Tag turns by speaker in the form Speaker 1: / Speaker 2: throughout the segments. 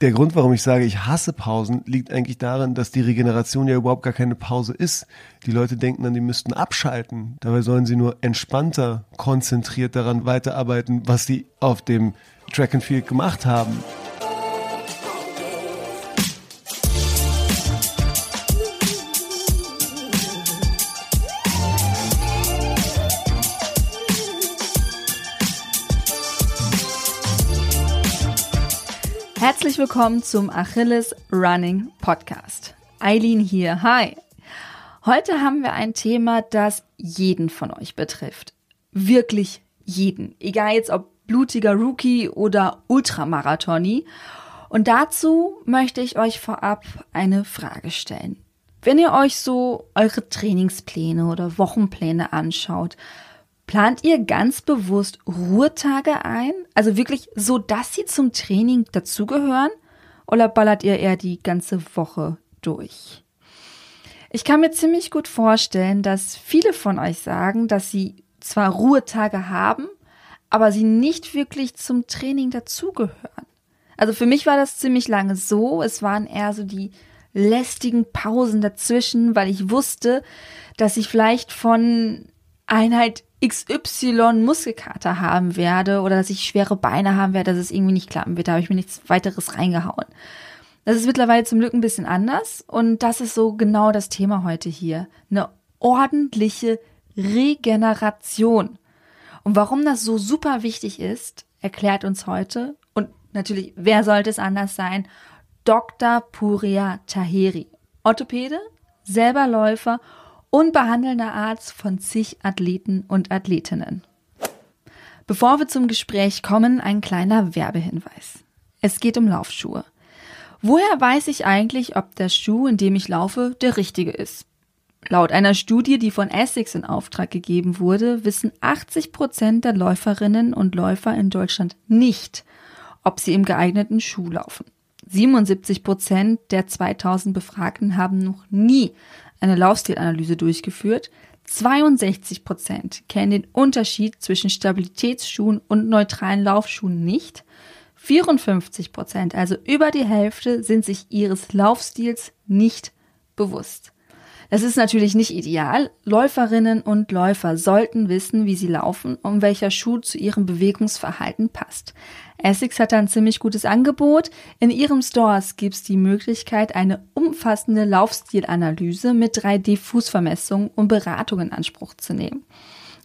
Speaker 1: der Grund, warum ich sage, ich hasse Pausen, liegt eigentlich darin, dass die Regeneration ja überhaupt gar keine Pause ist. Die Leute denken dann, die müssten abschalten. Dabei sollen sie nur entspannter, konzentriert daran weiterarbeiten, was sie auf dem Track and Field gemacht haben.
Speaker 2: Herzlich willkommen zum Achilles Running Podcast. Eileen hier. Hi. Heute haben wir ein Thema, das jeden von euch betrifft. Wirklich jeden. Egal jetzt ob blutiger Rookie oder Ultramarathoni. Und dazu möchte ich euch vorab eine Frage stellen. Wenn ihr euch so eure Trainingspläne oder Wochenpläne anschaut, Plant ihr ganz bewusst Ruhetage ein? Also wirklich so, dass sie zum Training dazugehören? Oder ballert ihr eher die ganze Woche durch? Ich kann mir ziemlich gut vorstellen, dass viele von euch sagen, dass sie zwar Ruhetage haben, aber sie nicht wirklich zum Training dazugehören. Also für mich war das ziemlich lange so. Es waren eher so die lästigen Pausen dazwischen, weil ich wusste, dass ich vielleicht von Einheit XY Muskelkater haben werde oder dass ich schwere Beine haben werde, dass es irgendwie nicht klappen wird. Da habe ich mir nichts weiteres reingehauen. Das ist mittlerweile zum Glück ein bisschen anders und das ist so genau das Thema heute hier. Eine ordentliche Regeneration. Und warum das so super wichtig ist, erklärt uns heute und natürlich, wer sollte es anders sein? Dr. Puria Taheri, Orthopäde, selber Läufer und behandelnder Arzt von zig Athleten und Athletinnen. Bevor wir zum Gespräch kommen, ein kleiner Werbehinweis. Es geht um Laufschuhe. Woher weiß ich eigentlich, ob der Schuh, in dem ich laufe, der richtige ist? Laut einer Studie, die von Essex in Auftrag gegeben wurde, wissen 80 Prozent der Läuferinnen und Läufer in Deutschland nicht, ob sie im geeigneten Schuh laufen. 77 Prozent der 2000 Befragten haben noch nie eine Laufstilanalyse durchgeführt. 62 Prozent kennen den Unterschied zwischen Stabilitätsschuhen und neutralen Laufschuhen nicht. 54 Prozent, also über die Hälfte, sind sich ihres Laufstils nicht bewusst. Das ist natürlich nicht ideal. Läuferinnen und Läufer sollten wissen, wie sie laufen und welcher Schuh zu ihrem Bewegungsverhalten passt. Essex hat ein ziemlich gutes Angebot. In ihrem Stores gibt es die Möglichkeit, eine umfassende Laufstilanalyse mit 3D-Fußvermessung und Beratung in Anspruch zu nehmen.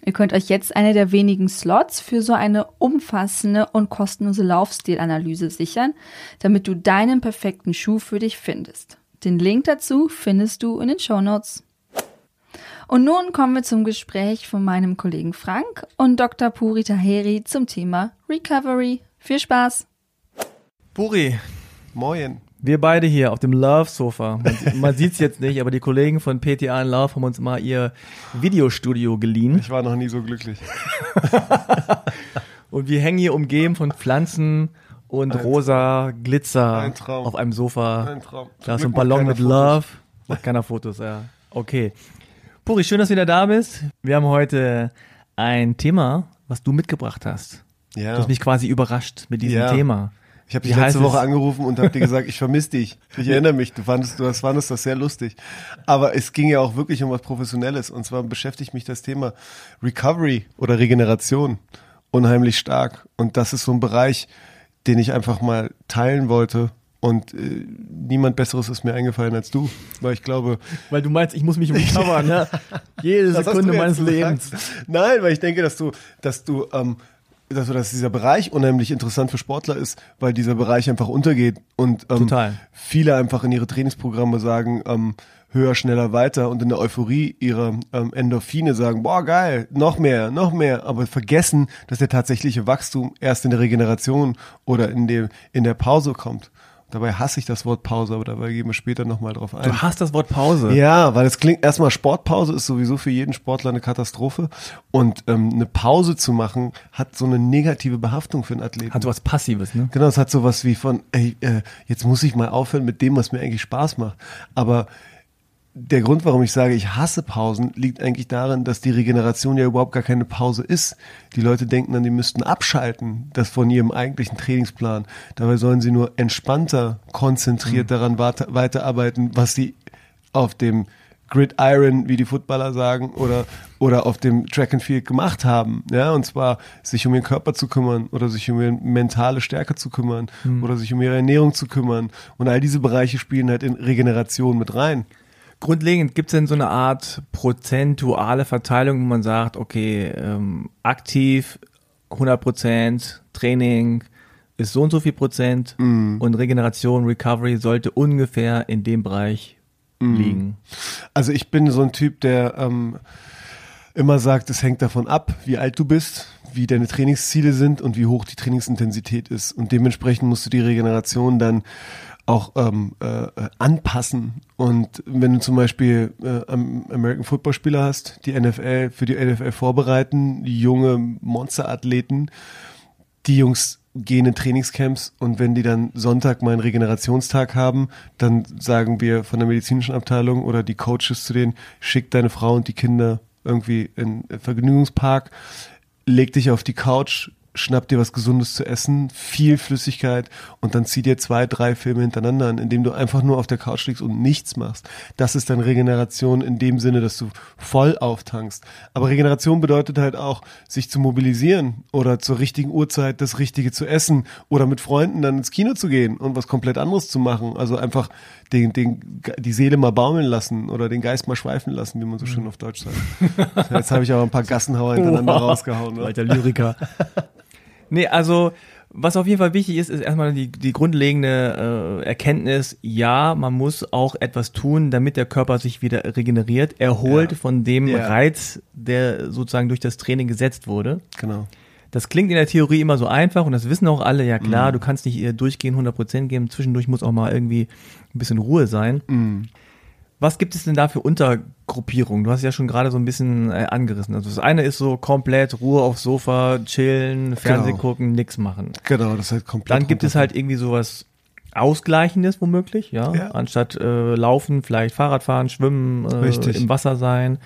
Speaker 2: Ihr könnt euch jetzt eine der wenigen Slots für so eine umfassende und kostenlose Laufstilanalyse sichern, damit du deinen perfekten Schuh für dich findest. Den Link dazu findest du in den Show Notes. Und nun kommen wir zum Gespräch von meinem Kollegen Frank und Dr. Puri Taheri zum Thema Recovery. Viel Spaß!
Speaker 1: Puri, moin.
Speaker 3: Wir beide hier auf dem Love-Sofa. Man, man sieht es jetzt nicht, aber die Kollegen von PTA in Love haben uns mal ihr Videostudio geliehen.
Speaker 1: Ich war noch nie so glücklich.
Speaker 3: und wir hängen hier umgeben von Pflanzen und ein rosa Traum. Glitzer ein auf einem Sofa. Ein Traum. Da ist so ein Ballon mit Fotos. Love. Macht keiner Fotos, ja. Okay. Puri, schön, dass du wieder da bist. Wir haben heute ein Thema, was du mitgebracht hast. Ja. Du hast mich quasi überrascht mit diesem ja. Thema.
Speaker 1: Ich habe dich letzte Woche angerufen und habe dir gesagt, ich vermisse dich. Ich erinnere mich, du fandest, du fandest das sehr lustig. Aber es ging ja auch wirklich um was Professionelles. Und zwar beschäftigt mich das Thema Recovery oder Regeneration unheimlich stark. Und das ist so ein Bereich, den ich einfach mal teilen wollte. Und äh, niemand Besseres ist mir eingefallen als du, weil ich glaube.
Speaker 3: Weil du meinst, ich muss mich recovern, ne? Jede Sekunde meines Lebens.
Speaker 1: Nein, weil ich denke, dass du, dass du, ähm, dass, dass dieser Bereich unheimlich interessant für Sportler ist, weil dieser Bereich einfach untergeht und ähm, Total. viele einfach in ihre Trainingsprogramme sagen, ähm, höher, schneller, weiter und in der Euphorie ihrer ähm, Endorphine sagen, boah, geil, noch mehr, noch mehr, aber vergessen, dass der tatsächliche Wachstum erst in der Regeneration oder in, dem, in der Pause kommt. Dabei hasse ich das Wort Pause, aber dabei gehen wir später nochmal drauf ein.
Speaker 3: Du hast das Wort Pause?
Speaker 1: Ja, weil es klingt erstmal Sportpause ist sowieso für jeden Sportler eine Katastrophe. Und ähm, eine Pause zu machen, hat so eine negative Behaftung für einen Athleten.
Speaker 3: Hat so was Passives, ne?
Speaker 1: Genau, es hat so was wie von, ey, äh, jetzt muss ich mal aufhören mit dem, was mir eigentlich Spaß macht. Aber der Grund, warum ich sage, ich hasse Pausen, liegt eigentlich darin, dass die Regeneration ja überhaupt gar keine Pause ist. Die Leute denken dann, die müssten abschalten, das von ihrem eigentlichen Trainingsplan. Dabei sollen sie nur entspannter, konzentriert mhm. daran weiterarbeiten, was sie auf dem Gridiron, wie die Footballer sagen, oder, oder auf dem Track and Field gemacht haben. Ja, und zwar sich um ihren Körper zu kümmern oder sich um ihre mentale Stärke zu kümmern mhm. oder sich um ihre Ernährung zu kümmern. Und all diese Bereiche spielen halt in Regeneration mit rein.
Speaker 3: Grundlegend gibt es denn so eine Art prozentuale Verteilung, wo man sagt, okay, ähm, aktiv 100 Prozent, Training ist so und so viel Prozent mm. und Regeneration, Recovery sollte ungefähr in dem Bereich mm. liegen.
Speaker 1: Also ich bin so ein Typ, der ähm, immer sagt, es hängt davon ab, wie alt du bist, wie deine Trainingsziele sind und wie hoch die Trainingsintensität ist. Und dementsprechend musst du die Regeneration dann auch ähm, äh, anpassen. Und wenn du zum Beispiel äh, American Football Spieler hast, die NFL für die NFL vorbereiten, junge Monsterathleten, die Jungs gehen in Trainingscamps und wenn die dann Sonntag mal einen Regenerationstag haben, dann sagen wir von der medizinischen Abteilung oder die Coaches zu denen, schick deine Frau und die Kinder irgendwie in Vergnügungspark, leg dich auf die Couch, schnapp dir was Gesundes zu essen, viel Flüssigkeit und dann zieh dir zwei, drei Filme hintereinander an, indem du einfach nur auf der Couch liegst und nichts machst. Das ist dann Regeneration in dem Sinne, dass du voll auftankst. Aber Regeneration bedeutet halt auch, sich zu mobilisieren oder zur richtigen Uhrzeit das Richtige zu essen oder mit Freunden dann ins Kino zu gehen und was komplett anderes zu machen. Also einfach den, den, die Seele mal baumeln lassen oder den Geist mal schweifen lassen, wie man so schön auf Deutsch sagt. Jetzt habe ich aber ein paar Gassenhauer hintereinander wow. rausgehauen.
Speaker 3: Ne? Alter Lyriker. Nee, also was auf jeden Fall wichtig ist, ist erstmal die, die grundlegende äh, Erkenntnis, ja, man muss auch etwas tun, damit der Körper sich wieder regeneriert, erholt ja. von dem ja. Reiz, der sozusagen durch das Training gesetzt wurde.
Speaker 1: Genau.
Speaker 3: Das klingt in der Theorie immer so einfach und das wissen auch alle, ja klar, mm. du kannst nicht durchgehend 100% geben, zwischendurch muss auch mal irgendwie ein bisschen Ruhe sein. Mm. Was gibt es denn da für Untergruppierungen? Du hast ja schon gerade so ein bisschen äh, angerissen. Also das eine ist so komplett Ruhe aufs Sofa, chillen, Fernsehen genau. gucken, nix machen.
Speaker 1: Genau, das ist halt komplett.
Speaker 3: Dann gibt es halt irgendwie sowas Ausgleichendes womöglich, ja. ja. Anstatt äh, laufen, vielleicht Fahrrad fahren, schwimmen, äh, im Wasser sein,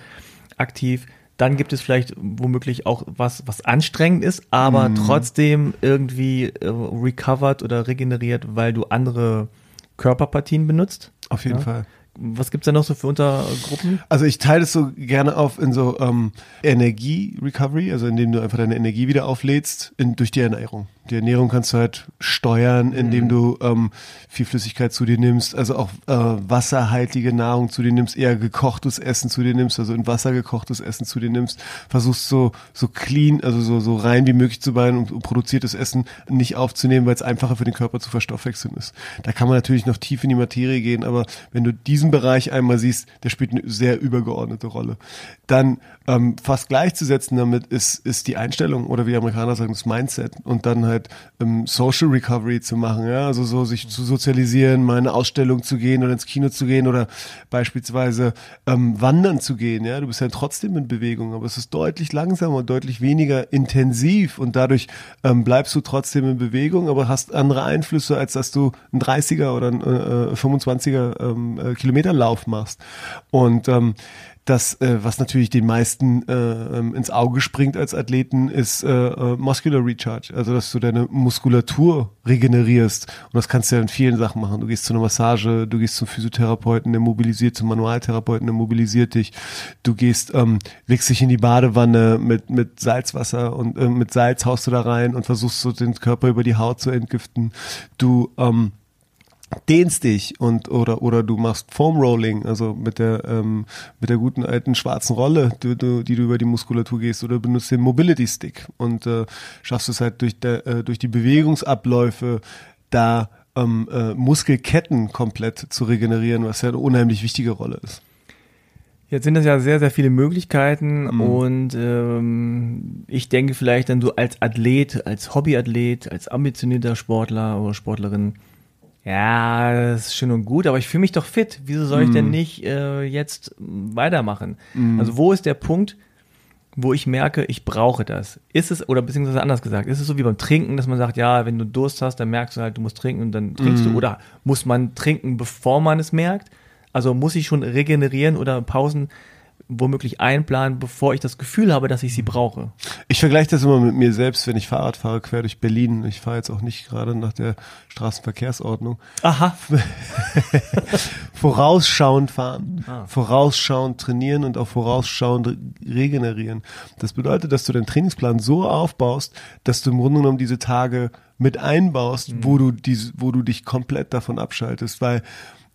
Speaker 3: aktiv. Dann gibt es vielleicht womöglich auch was, was anstrengend ist, aber mm. trotzdem irgendwie äh, recovered oder regeneriert, weil du andere Körperpartien benutzt.
Speaker 1: Auf jeden ja? Fall.
Speaker 3: Was gibt's da noch so für Untergruppen?
Speaker 1: Also ich teile es so gerne auf in so ähm, Energie-Recovery, also indem du einfach deine Energie wieder auflädst in, durch die Ernährung. Die Ernährung kannst du halt steuern, indem mhm. du ähm, viel Flüssigkeit zu dir nimmst, also auch äh, wasserhaltige Nahrung zu dir nimmst, eher gekochtes Essen zu dir nimmst, also in Wasser gekochtes Essen zu dir nimmst, versuchst so so clean, also so so rein wie möglich zu sein und, und produziertes Essen nicht aufzunehmen, weil es einfacher für den Körper zu verstoffwechseln ist. Da kann man natürlich noch tief in die Materie gehen, aber wenn du diesen Bereich einmal siehst, der spielt eine sehr übergeordnete Rolle. Dann ähm, fast gleichzusetzen damit ist ist die Einstellung oder wie Amerikaner sagen das Mindset und dann halt ähm, Social Recovery zu machen, ja, also so sich zu sozialisieren, mal in eine Ausstellung zu gehen oder ins Kino zu gehen oder beispielsweise ähm, wandern zu gehen, ja, du bist ja trotzdem in Bewegung, aber es ist deutlich langsamer und deutlich weniger intensiv und dadurch ähm, bleibst du trotzdem in Bewegung, aber hast andere Einflüsse, als dass du einen 30er oder einen äh, 25er ähm, äh, Kilometerlauf machst. Und ähm, das, äh, was natürlich den meisten äh, ähm, ins Auge springt als Athleten, ist äh, äh, Muscular Recharge. Also, dass du deine Muskulatur regenerierst. Und das kannst du ja in vielen Sachen machen. Du gehst zu einer Massage, du gehst zum Physiotherapeuten, der mobilisiert, zum Manualtherapeuten, der mobilisiert dich. Du gehst, ähm, legst dich in die Badewanne mit, mit Salzwasser und äh, mit Salz haust du da rein und versuchst so den Körper über die Haut zu entgiften. Du, ähm, dehnst dich und oder oder du machst Foam Rolling, also mit der ähm, mit der guten alten schwarzen Rolle, die, die, die du über die Muskulatur gehst, oder benutzt den Mobility Stick und äh, schaffst es halt durch der äh, durch die Bewegungsabläufe da ähm, äh, Muskelketten komplett zu regenerieren, was ja eine unheimlich wichtige Rolle ist.
Speaker 3: Jetzt sind das ja sehr, sehr viele Möglichkeiten mhm. und ähm, ich denke vielleicht dann du als Athlet, als Hobbyathlet, als ambitionierter Sportler oder Sportlerin, ja, das ist schön und gut, aber ich fühle mich doch fit. Wieso soll ich denn mhm. nicht äh, jetzt weitermachen? Mm. Also wo ist der Punkt, wo ich merke, ich brauche das? Ist es, oder beziehungsweise anders gesagt, ist es so wie beim Trinken, dass man sagt, ja, wenn du Durst hast, dann merkst du halt, du musst trinken und dann trinkst mm. du, mhm. oder muss man trinken, bevor man es merkt? Also muss ich schon regenerieren oder Pausen womöglich einplanen, bevor ich das Gefühl habe, dass ich sie brauche.
Speaker 1: Ich vergleiche das immer mit mir selbst, wenn ich Fahrrad fahre, quer durch Berlin. Ich fahre jetzt auch nicht gerade nach der Straßenverkehrsordnung.
Speaker 3: Aha.
Speaker 1: vorausschauend fahren, ah. vorausschauend trainieren und auch vorausschauend regenerieren. Das bedeutet, dass du deinen Trainingsplan so aufbaust, dass du im Grunde genommen diese Tage mit einbaust, mhm. wo du diese, wo du dich komplett davon abschaltest, weil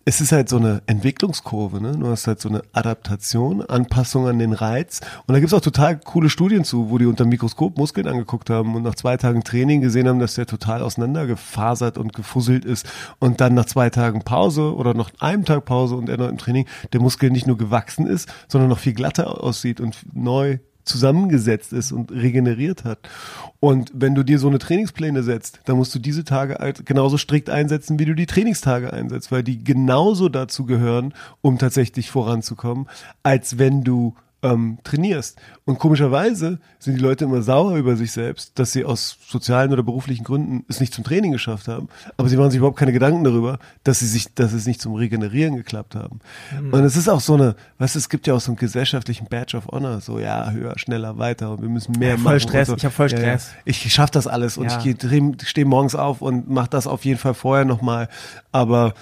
Speaker 1: es ist halt so eine Entwicklungskurve, ne? Du hast halt so eine Adaptation, Anpassung an den Reiz. Und da gibt's auch total coole Studien zu, wo die unter Mikroskop Muskeln angeguckt haben und nach zwei Tagen Training gesehen haben, dass der total auseinandergefasert und gefusselt ist. Und dann nach zwei Tagen Pause oder noch einem Tag Pause und erneut im Training der Muskel nicht nur gewachsen ist, sondern noch viel glatter aussieht und neu zusammengesetzt ist und regeneriert hat. Und wenn du dir so eine Trainingspläne setzt, dann musst du diese Tage genauso strikt einsetzen, wie du die Trainingstage einsetzt, weil die genauso dazu gehören, um tatsächlich voranzukommen, als wenn du ähm, trainierst. Und komischerweise sind die Leute immer sauer über sich selbst, dass sie aus sozialen oder beruflichen Gründen es nicht zum Training geschafft haben. Aber sie machen sich überhaupt keine Gedanken darüber, dass sie sich, dass es nicht zum Regenerieren geklappt haben. Mhm. Und es ist auch so eine, weißt du, es gibt ja auch so einen gesellschaftlichen Badge of Honor, so ja, höher, schneller, weiter und wir müssen mehr ja,
Speaker 3: voll machen. Stress, so.
Speaker 1: ich habe voll Stress. Ja, ja. Ich schaffe das alles und ich stehe morgens auf und mache das auf jeden Fall vorher nochmal. Aber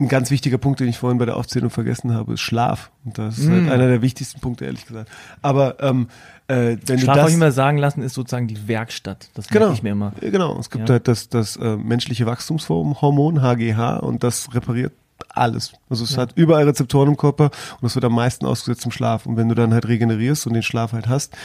Speaker 1: ein ganz wichtiger Punkt, den ich vorhin bei der Aufzählung vergessen habe, ist Schlaf. Und das ist mm. halt einer der wichtigsten Punkte, ehrlich gesagt. Aber ähm,
Speaker 3: äh, wenn Schlaf, du das, ich immer sagen lassen, ist sozusagen die Werkstatt. Das
Speaker 1: genau,
Speaker 3: ich mir immer.
Speaker 1: Genau, es gibt ja. halt das, das äh, menschliche Wachstumshormon, HGH, und das repariert alles. Also es ja. hat überall Rezeptoren im Körper und es wird am meisten ausgesetzt im Schlaf. Und wenn du dann halt regenerierst und den Schlaf halt hast,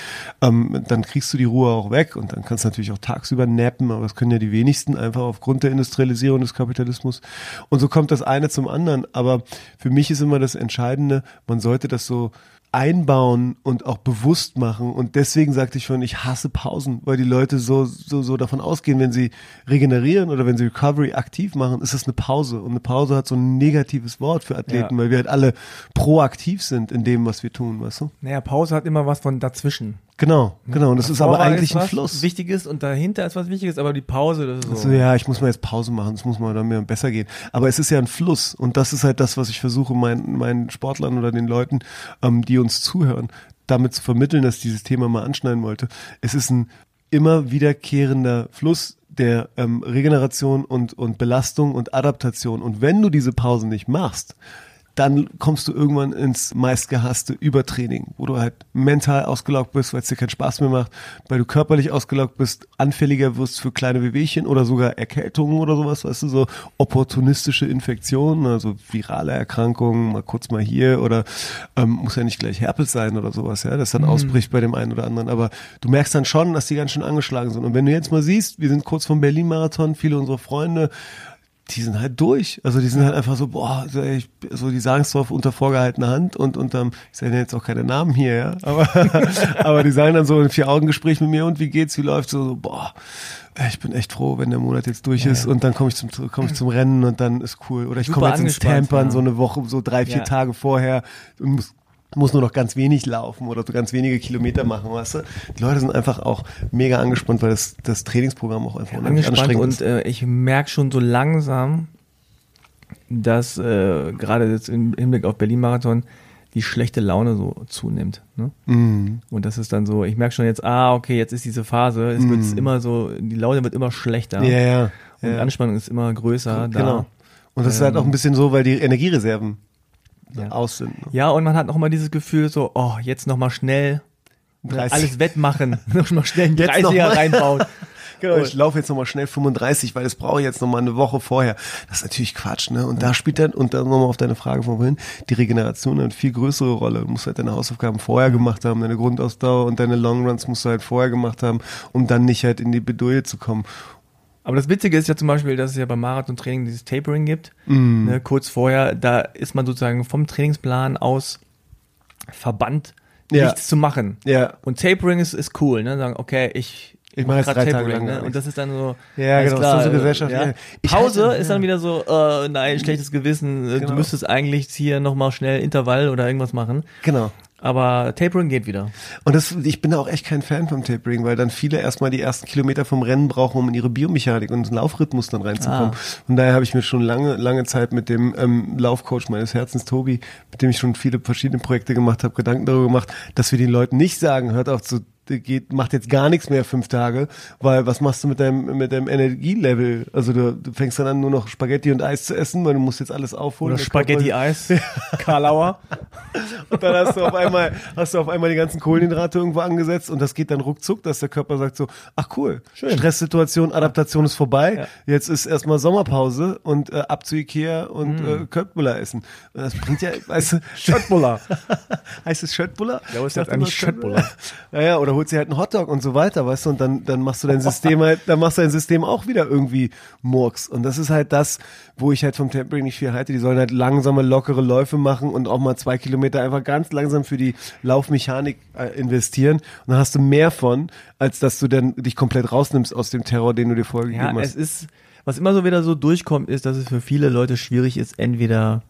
Speaker 1: ähm, dann kriegst du die Ruhe auch weg und dann kannst du natürlich auch tagsüber nappen, aber das können ja die wenigsten einfach aufgrund der Industrialisierung des Kapitalismus. Und so kommt das eine zum anderen. Aber für mich ist immer das Entscheidende, man sollte das so einbauen und auch bewusst machen. Und deswegen sagte ich schon, ich hasse Pausen, weil die Leute so, so, so davon ausgehen, wenn sie regenerieren oder wenn sie Recovery aktiv machen, ist das eine Pause. Und eine Pause hat so ein negatives Wort für Athleten, ja. weil wir halt alle proaktiv sind in dem, was wir tun, weißt du?
Speaker 3: Naja, Pause hat immer was von dazwischen.
Speaker 1: Genau, genau. Und das ist aber eigentlich ein Fluss.
Speaker 3: Wichtiges und dahinter ist was Wichtiges, aber die Pause, das ist so.
Speaker 1: Also, ja, ich muss mal jetzt Pause machen, das muss mal dann mir besser gehen. Aber es ist ja ein Fluss und das ist halt das, was ich versuche, meinen, meinen Sportlern oder den Leuten, ähm, die uns zuhören, damit zu vermitteln, dass ich dieses Thema mal anschneiden wollte. Es ist ein immer wiederkehrender Fluss der ähm, Regeneration und, und Belastung und Adaptation. Und wenn du diese Pausen nicht machst, dann kommst du irgendwann ins meistgehasste Übertraining, wo du halt mental ausgelaugt bist, weil es dir keinen Spaß mehr macht, weil du körperlich ausgelaugt bist, anfälliger wirst für kleine Wehwehchen oder sogar Erkältungen oder sowas, weißt du, so opportunistische Infektionen, also virale Erkrankungen, mal kurz mal hier oder ähm, muss ja nicht gleich Herpes sein oder sowas, ja, das dann mhm. ausbricht bei dem einen oder anderen, aber du merkst dann schon, dass die ganz schön angeschlagen sind und wenn du jetzt mal siehst, wir sind kurz vom Berlin-Marathon, viele unserer Freunde die sind halt durch. Also die sind halt einfach so, boah, so, ich, so die sagen es zwar unter vorgehaltener Hand und unterm, ich sage jetzt auch keine Namen hier, ja, aber, aber die sagen dann so ein Vier-Augen-Gespräch mit mir und wie geht's, wie läuft's, so, so, boah, ich bin echt froh, wenn der Monat jetzt durch ja, ist ja. und dann komme ich zum komme ich zum Rennen und dann ist cool. Oder ich komme jetzt ins Tampern ja. so eine Woche, so drei, vier Tage vorher und muss muss nur noch ganz wenig laufen oder so ganz wenige Kilometer machen, weißt du? Die Leute sind einfach auch mega angespannt, weil das, das Trainingsprogramm auch einfach
Speaker 3: unheimlich anstrengend ist. Und äh, ich merke schon so langsam, dass äh, gerade jetzt im Hinblick auf Berlin-Marathon die schlechte Laune so zunimmt. Ne? Mm. Und das ist dann so, ich merke schon jetzt, ah, okay, jetzt ist diese Phase, es mm. wird mhm. immer so, die Laune wird immer schlechter.
Speaker 1: Ja, ja.
Speaker 3: Und
Speaker 1: ja.
Speaker 3: die Anspannung ist immer größer.
Speaker 1: Genau. Da. Und das ähm, ist halt auch ein bisschen so, weil die Energiereserven ja. aus sind.
Speaker 3: Ne? Ja, und man hat noch mal dieses Gefühl so, oh, jetzt noch mal schnell 30. alles wettmachen, noch mal schnell einen 30er reinbauen.
Speaker 1: Genau, ich laufe jetzt nochmal schnell 35, weil das brauche ich jetzt nochmal eine Woche vorher. Das ist natürlich Quatsch, ne? Und da spielt dann, und dann nochmal auf deine Frage von vorhin, die Regeneration eine viel größere Rolle. Du musst halt deine Hausaufgaben vorher gemacht haben, deine Grundausdauer und deine Longruns musst du halt vorher gemacht haben, um dann nicht halt in die Bedouille zu kommen.
Speaker 3: Aber das Witzige ist ja zum Beispiel, dass es ja beim Marathon-Training dieses Tapering gibt. Mm. Ne, kurz vorher, da ist man sozusagen vom Trainingsplan aus verbannt, ja. nichts zu machen.
Speaker 1: Ja.
Speaker 3: Und Tapering ist, ist cool, ne? Sagen, okay, ich
Speaker 1: ich mache jetzt drei Tapering, Tage lang.
Speaker 3: Ne? Und das ist dann so.
Speaker 1: Ja, genau. Klar, das ist so Gesellschaft. Ja.
Speaker 3: Pause hatte, ist dann wieder so, äh, nein, schlechtes Gewissen. Genau. Du müsstest eigentlich hier nochmal schnell Intervall oder irgendwas machen.
Speaker 1: Genau.
Speaker 3: Aber Tapering geht wieder.
Speaker 1: Und das, ich bin auch echt kein Fan vom Tapering, weil dann viele erstmal die ersten Kilometer vom Rennen brauchen, um in ihre Biomechanik und den Laufrhythmus dann reinzukommen. Ah. Und daher habe ich mir schon lange, lange Zeit mit dem ähm, Laufcoach meines Herzens, Tobi, mit dem ich schon viele verschiedene Projekte gemacht habe, Gedanken darüber gemacht, dass wir den Leuten nicht sagen, hört auf zu geht, macht jetzt gar nichts mehr fünf Tage, weil was machst du mit deinem, mit deinem Energielevel? Also du, du fängst dann an, nur noch Spaghetti und Eis zu essen, weil du musst jetzt alles aufholen.
Speaker 3: Oder Spaghetti-Eis, Karlauer.
Speaker 1: und dann hast du auf einmal, hast du auf einmal die ganzen Kohlenhydrate irgendwo angesetzt und das geht dann ruckzuck, dass der Körper sagt so, ach cool, Schön. Stresssituation, Adaptation ist vorbei, ja. jetzt ist erstmal Sommerpause und äh, ab zu Ikea und mm. äh, Köttbullar essen. Das bringt ja, weißt du,
Speaker 3: Schöttbullar.
Speaker 1: heißt es Schöttbullar?
Speaker 3: Ja, ist das eigentlich Schöttbullar?
Speaker 1: Ja, ja, oder holst dir halt einen Hotdog und so weiter, weißt du, und dann, dann machst du dein System halt, dann machst du dein System auch wieder irgendwie Murks. Und das ist halt das, wo ich halt vom Tempering nicht viel halte. Die sollen halt langsame, lockere Läufe machen und auch mal zwei Kilometer einfach ganz langsam für die Laufmechanik äh, investieren. Und dann hast du mehr von, als dass du dann dich komplett rausnimmst aus dem Terror, den du dir vorher gegeben
Speaker 3: ja,
Speaker 1: hast.
Speaker 3: Es ist, was immer so wieder so durchkommt, ist, dass es für viele Leute schwierig ist, entweder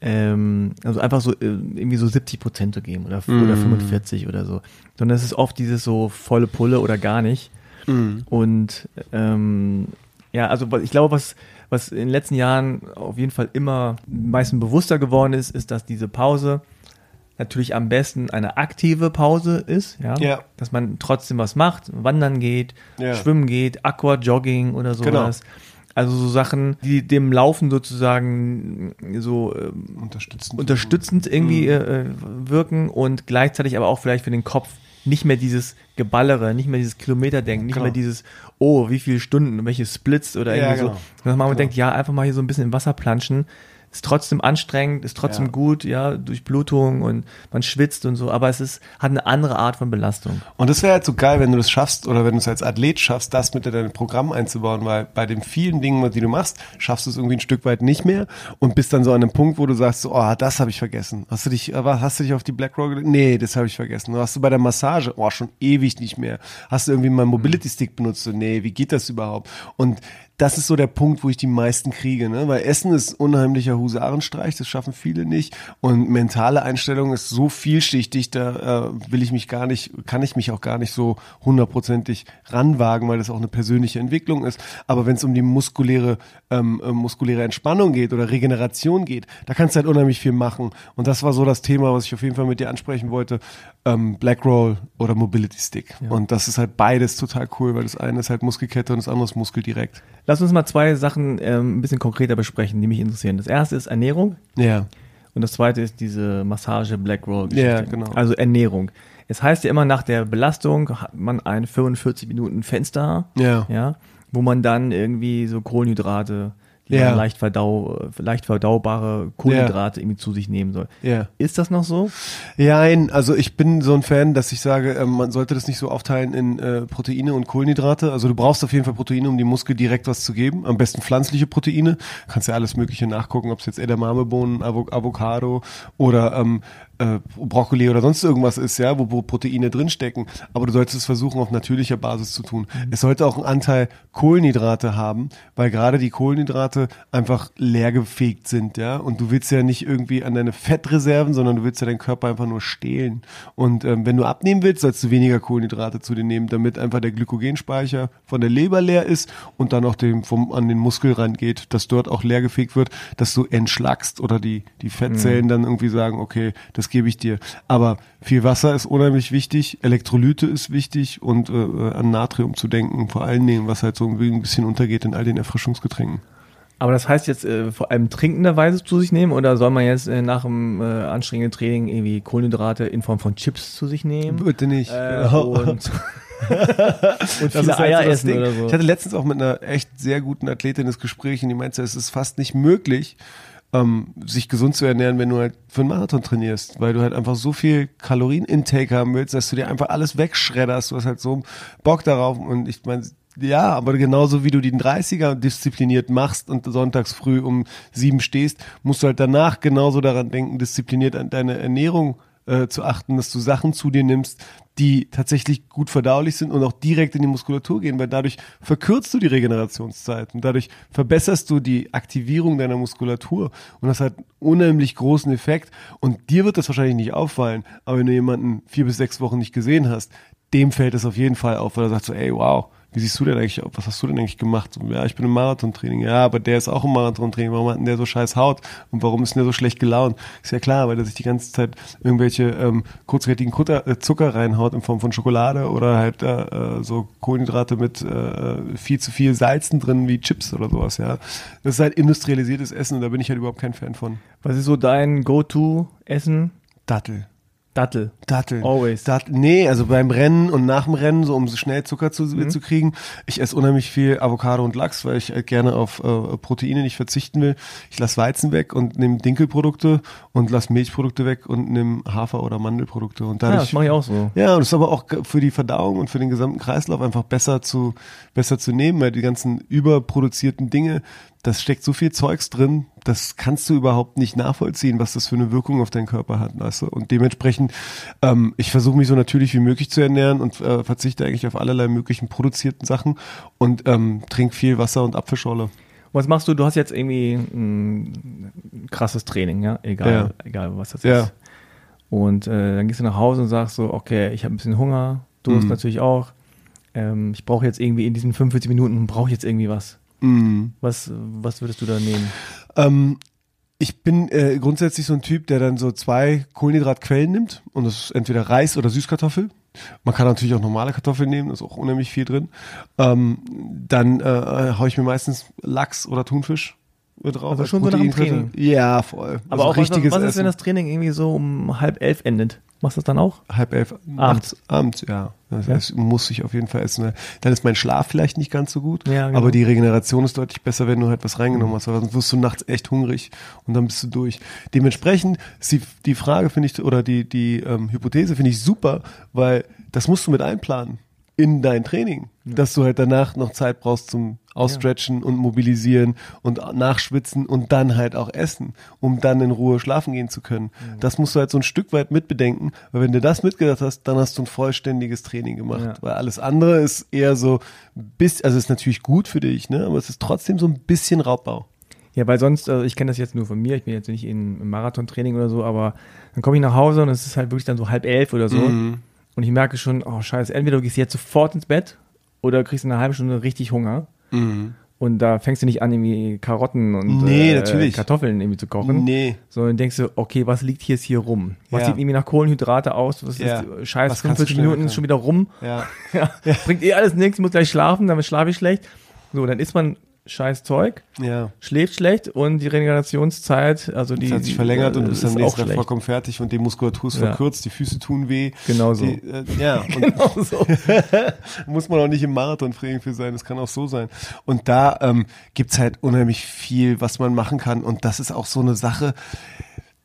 Speaker 3: ähm, also einfach so äh, irgendwie so 70 Prozent zu geben oder, mm. oder 45 oder so. Sondern es ist oft dieses so volle Pulle oder gar nicht. Mm. Und ähm, ja, also ich glaube, was, was in den letzten Jahren auf jeden Fall immer meistens bewusster geworden ist, ist, dass diese Pause natürlich am besten eine aktive Pause ist, ja, ja. dass man trotzdem was macht, wandern geht, ja. schwimmen geht, Aqua Jogging oder sowas. Genau. Also so Sachen, die dem Laufen sozusagen so ähm, unterstützend, unterstützend irgendwie mhm. äh, wirken und gleichzeitig aber auch vielleicht für den Kopf nicht mehr dieses Geballere, nicht mehr dieses Kilometerdenken, nicht genau. mehr dieses, oh, wie viele Stunden, welche Splits oder irgendwie ja, genau. so. Dass man genau. denkt, ja, einfach mal hier so ein bisschen im Wasser planschen ist trotzdem anstrengend, ist trotzdem ja. gut, ja, durch Blutung und man schwitzt und so, aber es ist, hat eine andere Art von Belastung.
Speaker 1: Und das wäre halt so geil, wenn du das schaffst oder wenn du es als Athlet schaffst, das mit in dein Programm einzubauen, weil bei den vielen Dingen, die du machst, schaffst du es irgendwie ein Stück weit nicht mehr und bist dann so an einem Punkt, wo du sagst, so, oh, das habe ich vergessen. Hast du dich, hast du dich auf die Black Rock gelegt? Nee, das habe ich vergessen. Hast du bei der Massage, oh, schon ewig nicht mehr. Hast du irgendwie mal Mobility Stick benutzt? So, nee, wie geht das überhaupt? Und das ist so der Punkt, wo ich die meisten kriege, ne? Weil Essen ist unheimlicher Husarenstreich, das schaffen viele nicht. Und mentale Einstellung ist so vielschichtig, da äh, will ich mich gar nicht, kann ich mich auch gar nicht so hundertprozentig ranwagen, weil das auch eine persönliche Entwicklung ist. Aber wenn es um die muskuläre, ähm, äh, muskuläre Entspannung geht oder Regeneration geht, da kannst du halt unheimlich viel machen. Und das war so das Thema, was ich auf jeden Fall mit dir ansprechen wollte. Ähm, Black Roll oder Mobility Stick. Ja. Und das ist halt beides total cool, weil das eine ist halt Muskelkette und das andere ist Muskeldirekt.
Speaker 3: Lass uns mal zwei Sachen ähm, ein bisschen konkreter besprechen, die mich interessieren. Das erste ist Ernährung.
Speaker 1: Ja.
Speaker 3: Und das zweite ist diese Massage Black Roll.
Speaker 1: Ja, genau.
Speaker 3: Also Ernährung. Es heißt ja immer, nach der Belastung hat man ein 45 Minuten Fenster.
Speaker 1: Ja.
Speaker 3: Ja. Wo man dann irgendwie so Kohlenhydrate ja. leicht, verdau, leicht verdaubare Kohlenhydrate ja. irgendwie zu sich nehmen soll.
Speaker 1: Ja.
Speaker 3: Ist das noch so?
Speaker 1: Ja, also ich bin so ein Fan, dass ich sage, ähm, man sollte das nicht so aufteilen in äh, Proteine und Kohlenhydrate. Also du brauchst auf jeden Fall Proteine, um die Muskel direkt was zu geben. Am besten pflanzliche Proteine. Kannst ja alles Mögliche nachgucken, ob es jetzt Edamamebohnen, Avocado oder ähm, äh, Brokkoli oder sonst irgendwas ist, ja, wo, wo Proteine drinstecken. Aber du solltest es versuchen, auf natürlicher Basis zu tun. Mhm. Es sollte auch einen Anteil Kohlenhydrate haben, weil gerade die Kohlenhydrate einfach leergefegt sind, ja. Und du willst ja nicht irgendwie an deine Fettreserven, sondern du willst ja deinen Körper einfach nur stehlen. Und ähm, wenn du abnehmen willst, sollst du weniger Kohlenhydrate zu dir nehmen, damit einfach der Glykogenspeicher von der Leber leer ist und dann auch dem vom, an den Muskel rangeht, dass dort auch leergefegt wird, dass du entschlackst oder die, die Fettzellen mhm. dann irgendwie sagen, okay, das gebe ich dir. Aber viel Wasser ist unheimlich wichtig, Elektrolyte ist wichtig und äh, an Natrium zu denken, vor allen Dingen, was halt so ein bisschen untergeht in all den Erfrischungsgetränken.
Speaker 3: Aber das heißt jetzt äh, vor allem trinkenderweise zu sich nehmen oder soll man jetzt äh, nach dem äh, anstrengenden Training irgendwie Kohlenhydrate in Form von Chips zu sich nehmen?
Speaker 1: Bitte nicht.
Speaker 3: Äh, und, und viele Eier halt so essen oder so.
Speaker 1: Ich hatte letztens auch mit einer echt sehr guten Athletin das Gespräch und die meinte, es ist fast nicht möglich, ähm, sich gesund zu ernähren, wenn du halt für einen Marathon trainierst, weil du halt einfach so viel Kalorienintake haben willst, dass du dir einfach alles wegschredderst. Du hast halt so Bock darauf und ich meine, ja, aber genauso wie du den 30er diszipliniert machst und sonntags früh um sieben stehst, musst du halt danach genauso daran denken, diszipliniert an deine Ernährung äh, zu achten, dass du Sachen zu dir nimmst, die tatsächlich gut verdaulich sind und auch direkt in die Muskulatur gehen, weil dadurch verkürzt du die Regenerationszeit und dadurch verbesserst du die Aktivierung deiner Muskulatur und das hat unheimlich großen Effekt. Und dir wird das wahrscheinlich nicht auffallen, aber wenn du jemanden vier bis sechs Wochen nicht gesehen hast, dem fällt es auf jeden Fall auf, weil er sagt so, ey, wow, wie siehst du denn eigentlich, was hast du denn eigentlich gemacht? Ja, ich bin im Marathontraining. Ja, aber der ist auch im Marathontraining. Warum hat denn der so scheiß Haut? Und warum ist denn der so schlecht gelaunt? Ist ja klar, weil der sich die ganze Zeit irgendwelche ähm, kurzkettigen Kutter, äh, Zucker reinhaut in Form von Schokolade oder halt äh, so Kohlenhydrate mit äh, viel zu viel Salzen drin, wie Chips oder sowas, ja. Das ist halt industrialisiertes Essen und da bin ich halt überhaupt kein Fan von.
Speaker 3: Was ist so dein Go-To-Essen?
Speaker 1: Dattel.
Speaker 3: Dattel.
Speaker 1: Dattel. Always. Dattel. Nee, also beim Rennen und nach dem Rennen, so um so schnell Zucker zu, mhm. zu kriegen. Ich esse unheimlich viel Avocado und Lachs, weil ich gerne auf äh, Proteine nicht verzichten will. Ich lasse Weizen weg und nehme Dinkelprodukte und lasse Milchprodukte weg und nehme Hafer- oder Mandelprodukte. Und dadurch,
Speaker 3: ja, das mache ich auch so.
Speaker 1: Ja, und das ist aber auch für die Verdauung und für den gesamten Kreislauf einfach besser zu, besser zu nehmen, weil die ganzen überproduzierten Dinge das steckt so viel Zeugs drin, das kannst du überhaupt nicht nachvollziehen, was das für eine Wirkung auf deinen Körper hat, weißt du? Und dementsprechend, ähm, ich versuche mich so natürlich wie möglich zu ernähren und äh, verzichte eigentlich auf allerlei möglichen produzierten Sachen und ähm, trink viel Wasser und Apfelschorle.
Speaker 3: Was machst du? Du hast jetzt irgendwie ein krasses Training, ja? Egal, ja. egal was das ja. ist. Und äh, dann gehst du nach Hause und sagst so, okay, ich habe ein bisschen Hunger, du hast mhm. natürlich auch. Ähm, ich brauche jetzt irgendwie in diesen 45 Minuten, brauche jetzt irgendwie was. Mhm. Was, was würdest du da nehmen?
Speaker 1: Ähm, ich bin äh, grundsätzlich so ein Typ, der dann so zwei Kohlenhydratquellen nimmt und das ist entweder Reis oder Süßkartoffel. Man kann natürlich auch normale Kartoffeln nehmen, da ist auch unheimlich viel drin. Ähm, dann äh, haue ich mir meistens Lachs oder Thunfisch
Speaker 3: drauf. Also schon so nach dem Training.
Speaker 1: Ja, voll.
Speaker 3: Aber also auch richtiges was, was ist, wenn das Training irgendwie so um halb elf endet? Machst du das dann auch?
Speaker 1: Halb elf. Abends. Abends, ja. Das ja. heißt, muss ich auf jeden Fall essen. Dann ist mein Schlaf vielleicht nicht ganz so gut, ja, genau. aber die Regeneration ist deutlich besser, wenn du halt was reingenommen hast. Sonst wirst du nachts echt hungrig und dann bist du durch. Dementsprechend ist die, die Frage, finde ich, oder die, die ähm, Hypothese finde ich super, weil das musst du mit einplanen in dein Training, ja. dass du halt danach noch Zeit brauchst zum Ausstretchen ja. und mobilisieren und nachschwitzen und dann halt auch essen, um dann in Ruhe schlafen gehen zu können. Ja. Das musst du halt so ein Stück weit mitbedenken, weil wenn du das mitgedacht hast, dann hast du ein vollständiges Training gemacht, weil alles andere ist eher so bis, also ist natürlich gut für dich, ne, aber es ist trotzdem so ein bisschen Raubbau.
Speaker 3: Ja, weil sonst, also ich kenne das jetzt nur von mir, ich bin jetzt nicht in, im Marathontraining oder so, aber dann komme ich nach Hause und es ist halt wirklich dann so halb elf oder so. Mhm und ich merke schon, oh scheiße, entweder du gehst jetzt sofort ins Bett oder kriegst in einer halben Stunde richtig Hunger. Mhm. Und da fängst du nicht an, irgendwie Karotten und
Speaker 1: nee,
Speaker 3: äh, Kartoffeln irgendwie zu kochen. Nee. Sondern denkst du, okay, was liegt hier jetzt hier rum? Was ja. sieht irgendwie nach Kohlenhydrate aus? Was ja. ist scheiß 45 Minuten ist schon wieder rum. Ja. ja. Bringt eh alles nichts, muss gleich schlafen, damit schlafe ich schlecht. So, dann isst man scheiß Zeug, ja. schläft schlecht und die Regenerationszeit, also die. Das
Speaker 1: hat sich verlängert und du bist am nächsten Tag vollkommen fertig und die Muskulatur ist ja. verkürzt, die Füße tun weh.
Speaker 3: Genau so.
Speaker 1: Die, äh, ja, genau so. muss man auch nicht im Marathon-Training für sein, das kann auch so sein. Und da ähm, gibt's halt unheimlich viel, was man machen kann und das ist auch so eine Sache,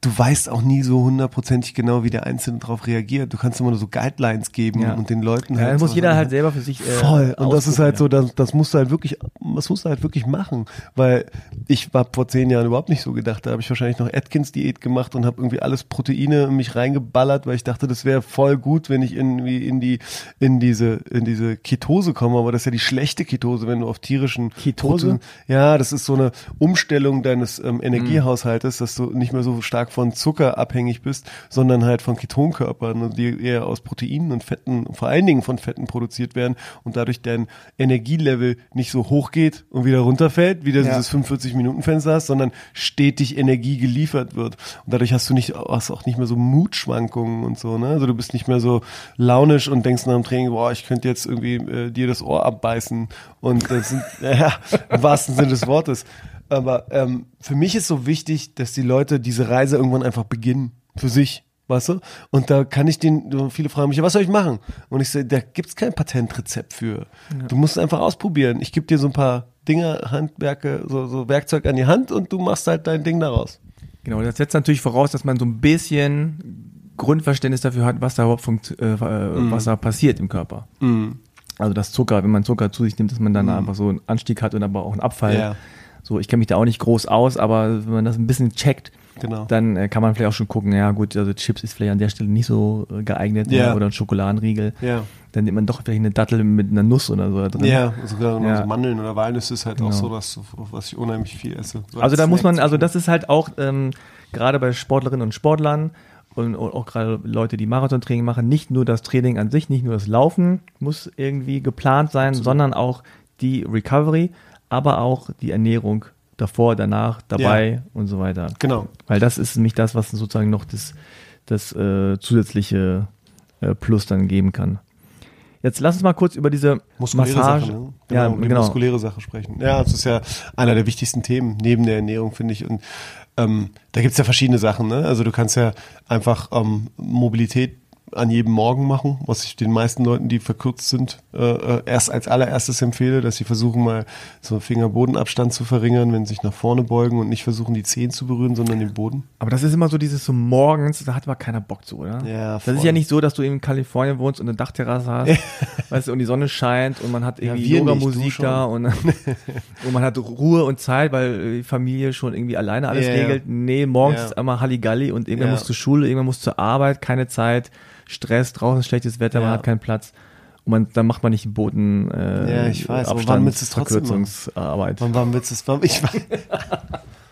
Speaker 1: du weißt auch nie so hundertprozentig genau, wie der Einzelne darauf reagiert. Du kannst immer nur so Guidelines geben ja. und den Leuten
Speaker 3: halt. Ja, dann muss jeder halt selber für sich.
Speaker 1: Äh, voll. Und das ist halt so, das, das musst du halt wirklich, das musst du halt wirklich machen. Weil ich war vor zehn Jahren überhaupt nicht so gedacht. Da habe ich wahrscheinlich noch Atkins-Diät gemacht und habe irgendwie alles Proteine in mich reingeballert, weil ich dachte, das wäre voll gut, wenn ich irgendwie in die, in diese, in diese Ketose komme. Aber das ist ja die schlechte Ketose, wenn du auf tierischen
Speaker 3: Ketose. Protein,
Speaker 1: ja, das ist so eine Umstellung deines ähm, Energiehaushaltes, dass du nicht mehr so stark von Zucker abhängig bist, sondern halt von Ketonkörpern, die eher aus Proteinen und Fetten, vor allen Dingen von Fetten produziert werden und dadurch dein Energielevel nicht so hoch geht und wieder runterfällt, wie du ja. dieses 45-Minuten-Fenster hast, sondern stetig Energie geliefert wird. Und dadurch hast du nicht, hast auch nicht mehr so Mutschwankungen und so, ne? Also du bist nicht mehr so launisch und denkst nach dem Training, boah, ich könnte jetzt irgendwie äh, dir das Ohr abbeißen und das sind, ja, im wahrsten Sinne des Wortes. Aber ähm, für mich ist so wichtig, dass die Leute diese Reise irgendwann einfach beginnen. Für sich. Weißt du? Und da kann ich den, viele fragen mich, was soll ich machen? Und ich sage, da gibt's kein Patentrezept für. Ja. Du musst es einfach ausprobieren. Ich gebe dir so ein paar Dinge, Handwerke, so, so Werkzeug an die Hand und du machst halt dein Ding daraus.
Speaker 3: Genau, das setzt natürlich voraus, dass man so ein bisschen Grundverständnis dafür hat, was da überhaupt funkt, äh, mm. was da passiert im Körper. Mm. Also das Zucker, wenn man Zucker zu sich nimmt, dass man dann mm. einfach so einen Anstieg hat und aber auch einen Abfall. Ja. So, ich kenne mich da auch nicht groß aus, aber wenn man das ein bisschen checkt, genau. dann äh, kann man vielleicht auch schon gucken, ja gut, also Chips ist vielleicht an der Stelle nicht so äh, geeignet ja. oder ein Schokoladenriegel. Ja. Dann nimmt man doch vielleicht eine Dattel mit einer Nuss oder so da
Speaker 1: drin. Ja, sogar ja. so Mandeln oder Walnüsse ist halt genau. auch so was, was ich unheimlich viel esse.
Speaker 3: So also da muss man, also das ist halt auch ähm, gerade bei Sportlerinnen und Sportlern und, auch gerade Leute, die Marathontraining machen, nicht nur das Training an sich, nicht nur das Laufen muss irgendwie geplant sein, Absolut. sondern auch die Recovery, aber auch die Ernährung davor, danach, dabei ja. und so weiter.
Speaker 1: Genau.
Speaker 3: Weil das ist nämlich das, was sozusagen noch das, das äh, zusätzliche äh, Plus dann geben kann. Jetzt lass uns mal kurz über diese muskuläre Massage, Sache,
Speaker 1: ne? genau, ja, die genau. muskuläre Sache sprechen. Ja, das ist ja einer der wichtigsten Themen neben der Ernährung, finde ich. Und ähm, da gibt's ja verschiedene Sachen. Ne? Also du kannst ja einfach ähm, Mobilität an jedem Morgen machen, was ich den meisten Leuten, die verkürzt sind, äh, äh, erst als allererstes empfehle, dass sie versuchen mal so Fingerbodenabstand zu verringern, wenn sie sich nach vorne beugen und nicht versuchen, die Zehen zu berühren, sondern den Boden.
Speaker 3: Aber das ist immer so dieses so morgens, da hat aber keiner Bock zu, oder? Ja, voll. Das ist ja nicht so, dass du in Kalifornien wohnst und eine Dachterrasse hast, weißt du, und die Sonne scheint und man hat irgendwie ja, Yoga-Musik da und, und man hat Ruhe und Zeit, weil die Familie schon irgendwie alleine alles yeah. regelt. Nee, morgens yeah. ist einmal Halligalli und irgendwann yeah. musst du zur Schule, irgendwann musst du zur Arbeit, keine Zeit. Stress, draußen schlechtes Wetter, ja. man hat keinen Platz. Und man, dann macht man nicht Boden
Speaker 1: äh, ja, ich weiß, Abstand, aber wann willst du es trotzdem
Speaker 3: Verkürzungsarbeit.
Speaker 1: Wann, wann willst du es, ich weiß.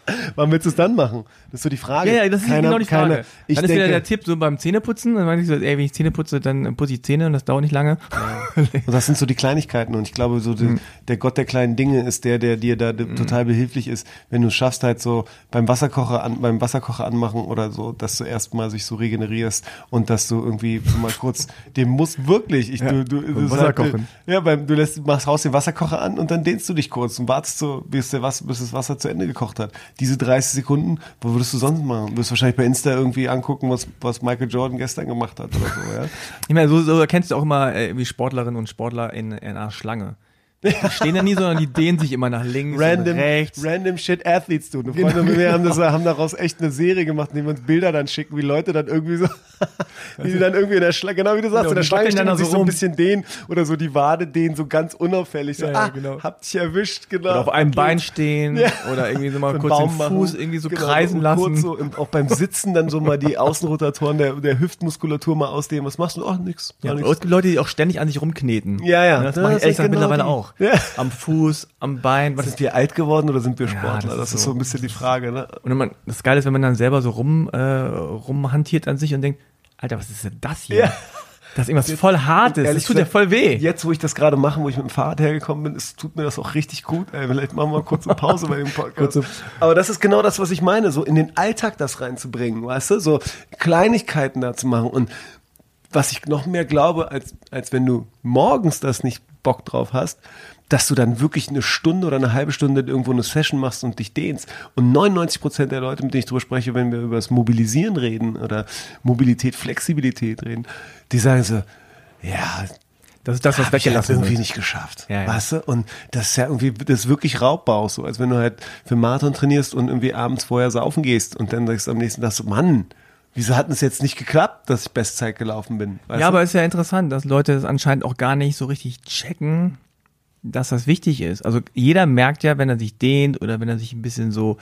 Speaker 1: Wann willst du es dann machen? Das ist so die Frage.
Speaker 3: Ja, ja das ist keiner, genau die Frage. Keine, ich dann ist denke, wieder der Tipp so beim Zähneputzen. Dann meine ich so, ey, wenn ich Zähne putze, dann putze ich Zähne und das dauert nicht lange.
Speaker 1: Ja. und das sind so die Kleinigkeiten. Und ich glaube, so die, mhm. der Gott der kleinen Dinge ist der, der dir da mhm. total behilflich ist, wenn du es schaffst, halt so beim Wasserkocher an, beim Wasserkocher anmachen oder so, dass du erstmal sich so regenerierst und dass du irgendwie mal kurz, dem muss wirklich, ich, ja, du, du,
Speaker 3: halt, kochen.
Speaker 1: Ja, beim, du lässt, machst, haust den Wasserkocher an und dann dehnst du dich kurz und wartest so, bis, der Wasser, bis das Wasser zu Ende gekocht hat. Diese 30 Sekunden wo würdest du sonst machen? Du wirst wahrscheinlich bei Insta irgendwie angucken, was, was Michael Jordan gestern gemacht hat oder so, ja?
Speaker 3: Ich meine, so, so erkennst du auch immer äh, wie Sportlerinnen und Sportler in, in einer Schlange. Die stehen da nie, sondern die dehnen sich immer nach links
Speaker 1: random,
Speaker 3: und rechts.
Speaker 1: Random Shit Athletes, du. Eine genau. mit mir haben, das, haben daraus echt eine Serie gemacht, indem wir uns Bilder dann schicken, wie Leute dann irgendwie so, wie die dann irgendwie in der Schlange, genau wie du sagst, genau, in der Schlange stehen und sich so, so ein bisschen dehnen oder so die Wade dehnen, so ganz unauffällig. So, ja, ah, genau. habt dich erwischt, genau.
Speaker 3: Oder auf einem okay. Bein stehen ja. oder irgendwie so mal so kurz den Fuß machen. irgendwie so genau, kreisen lassen.
Speaker 1: So, auch beim Sitzen dann so mal die Außenrotatoren der, der Hüftmuskulatur mal ausdehnen. Was machst du? Oh, nix.
Speaker 3: Ja, gibt Leute, die auch ständig an sich rumkneten.
Speaker 1: Ja, ja.
Speaker 3: Das, das mache ich ehrlich genau mittlerweile auch. Am Fuß am Bein.
Speaker 1: Was sind wir alt geworden oder sind wir Sportler? Ja, das, das, ist so, ein bisschen die Frage. Ne?
Speaker 3: Und man, das Geile ist, wenn man dann selber so rum, äh, rumhantiert an sich und denkt, Alter, was ist denn das hier? Ja. Das ist irgendwas jetzt, voll Hartes. Das tut ja voll weh.
Speaker 1: Jetzt, wo ich das gerade mache, wo ich mit dem Fahrrad hergekommen bin, es tut mir das auch richtig gut. Ey, vielleicht machen wir mal kurz eine Pause bei dem Podcast. Aber das ist genau das, was ich meine, so in den Alltag das reinzubringen, weißt du? So Kleinigkeiten da zu machen. Und was ich noch mehr glaube, als, als wenn du morgens das nicht Bock drauf hast, dass du dann wirklich eine Stunde oder eine halbe Stunde irgendwo eine Session machst und dich dehnst. Und 99 Prozent der Leute, mit denen ich drüber spreche, wenn wir über das Mobilisieren reden oder Mobilität, Flexibilität reden, die sagen so, ja,
Speaker 3: das ist das, was
Speaker 1: weggelassen wird. irgendwie nicht geschafft. Ja, ja. Weißt du? Und das ist ja irgendwie, das ist wirklich Raubbau, so als wenn du halt für Marathon trainierst und irgendwie abends vorher saufen gehst und dann sagst du am nächsten Tag so, Mann, wieso hat es jetzt nicht geklappt, dass ich Bestzeit gelaufen bin?
Speaker 3: ja, du? aber ist ja interessant, dass Leute das anscheinend auch gar nicht so richtig checken, dass das wichtig ist. Also jeder merkt ja, wenn er sich dehnt oder wenn er sich ein bisschen so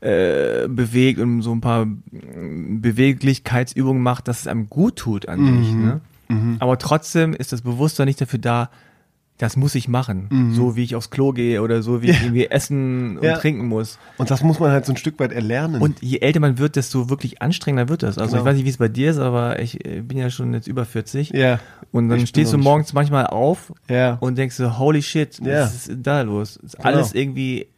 Speaker 3: äh, bewegt und so ein paar Beweglichkeitsübungen macht, dass es einem gut tut an mhm. sich. Ne? Mhm. Aber trotzdem ist das Bewusstsein nicht dafür da, das muss ich machen. Mhm. So wie ich aufs Klo gehe oder so wie ich irgendwie essen und ja. trinken muss.
Speaker 1: Und das muss man halt so ein Stück weit erlernen.
Speaker 3: Und je älter man wird, desto wirklich anstrengender wird das. Also genau. ich weiß nicht, wie es bei dir ist, aber ich äh, bin ja schon jetzt über 40.
Speaker 1: Ja.
Speaker 3: Und dann ich stehst du morgens manchmal auf ja. und denkst so, holy shit, ja. was ist da los? Ist genau. alles irgendwie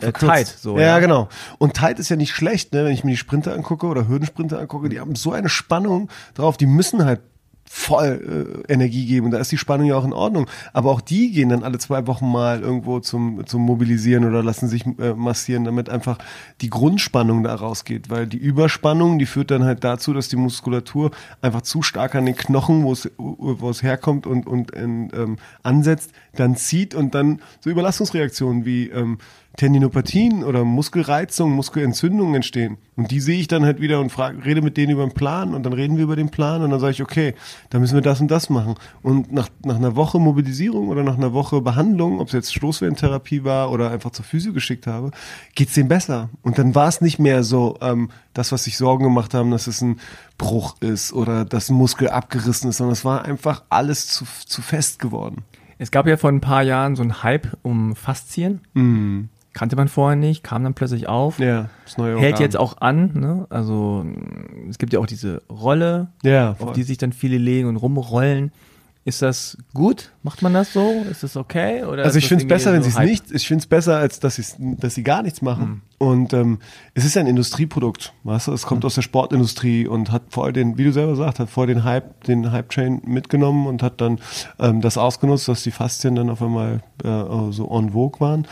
Speaker 3: äh, tight. So,
Speaker 1: ja, ja, genau. Und tight ist ja nicht schlecht, ne? wenn ich mir die Sprinter angucke oder Hürdensprinter angucke, die haben so eine Spannung drauf, die müssen halt voll äh, Energie geben. Da ist die Spannung ja auch in Ordnung. Aber auch die gehen dann alle zwei Wochen mal irgendwo zum, zum Mobilisieren oder lassen sich äh, massieren, damit einfach die Grundspannung da rausgeht. Weil die Überspannung, die führt dann halt dazu, dass die Muskulatur einfach zu stark an den Knochen, wo es, wo es herkommt und, und ähm, ansetzt, dann zieht und dann so Überlastungsreaktionen wie ähm, Tendinopathien oder Muskelreizungen, Muskelentzündungen entstehen. Und die sehe ich dann halt wieder und frage, rede mit denen über den Plan und dann reden wir über den Plan und dann sage ich, okay, da müssen wir das und das machen. Und nach, nach einer Woche Mobilisierung oder nach einer Woche Behandlung, ob es jetzt Stoßwellentherapie war oder einfach zur Physio geschickt habe, geht's denen besser. Und dann war es nicht mehr so, ähm, das, was sich Sorgen gemacht haben, dass es ein Bruch ist oder dass ein Muskel abgerissen ist, sondern es war einfach alles zu, zu fest geworden.
Speaker 3: Es gab ja vor ein paar Jahren so einen Hype um Faszien. Mhm kannte man vorher nicht, kam dann plötzlich auf. Ja, Hält jetzt auch an, ne? Also es gibt ja auch diese Rolle, ja, auf die sich dann viele legen und rumrollen. Ist das gut? Macht man das so? Ist das okay?
Speaker 1: Oder also ich finde es besser, so wenn sie es nicht. Ich finde es besser, als dass, dass sie gar nichts machen. Mhm. Und ähm, es ist ein Industrieprodukt, weißt du? Es kommt mhm. aus der Sportindustrie und hat vor den, wie du selber sagst, hat vor den Hype, den Hype-Chain mitgenommen und hat dann ähm, das ausgenutzt, dass die Faszien dann auf einmal äh, so en vogue waren.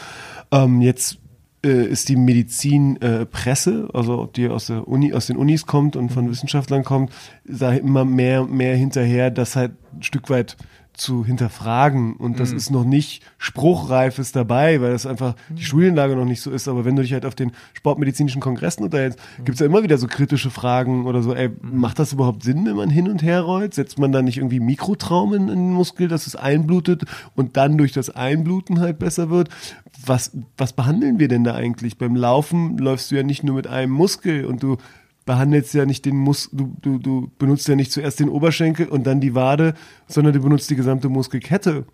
Speaker 1: Ähm, jetzt äh, ist die Medizinpresse, äh, also die aus der Uni, aus den Unis kommt und von mhm. Wissenschaftlern kommt, da immer mehr, mehr hinterher, das halt ein Stück weit zu hinterfragen. Und das mhm. ist noch nicht Spruchreifes dabei, weil das einfach die mhm. Studienlage noch nicht so ist. Aber wenn du dich halt auf den sportmedizinischen Kongressen unterhältst, mhm. gibt es ja immer wieder so kritische Fragen oder so, ey, mhm. macht das überhaupt Sinn, wenn man hin und her rollt? Setzt man da nicht irgendwie Mikrotraumen in den Muskel, dass es einblutet und dann durch das Einbluten halt besser wird? Was, was behandeln wir denn da eigentlich? Beim Laufen läufst du ja nicht nur mit einem Muskel und du behandelst ja nicht den Mus du, du, du benutzt ja nicht zuerst den Oberschenkel und dann die Wade, sondern du benutzt die gesamte Muskelkette.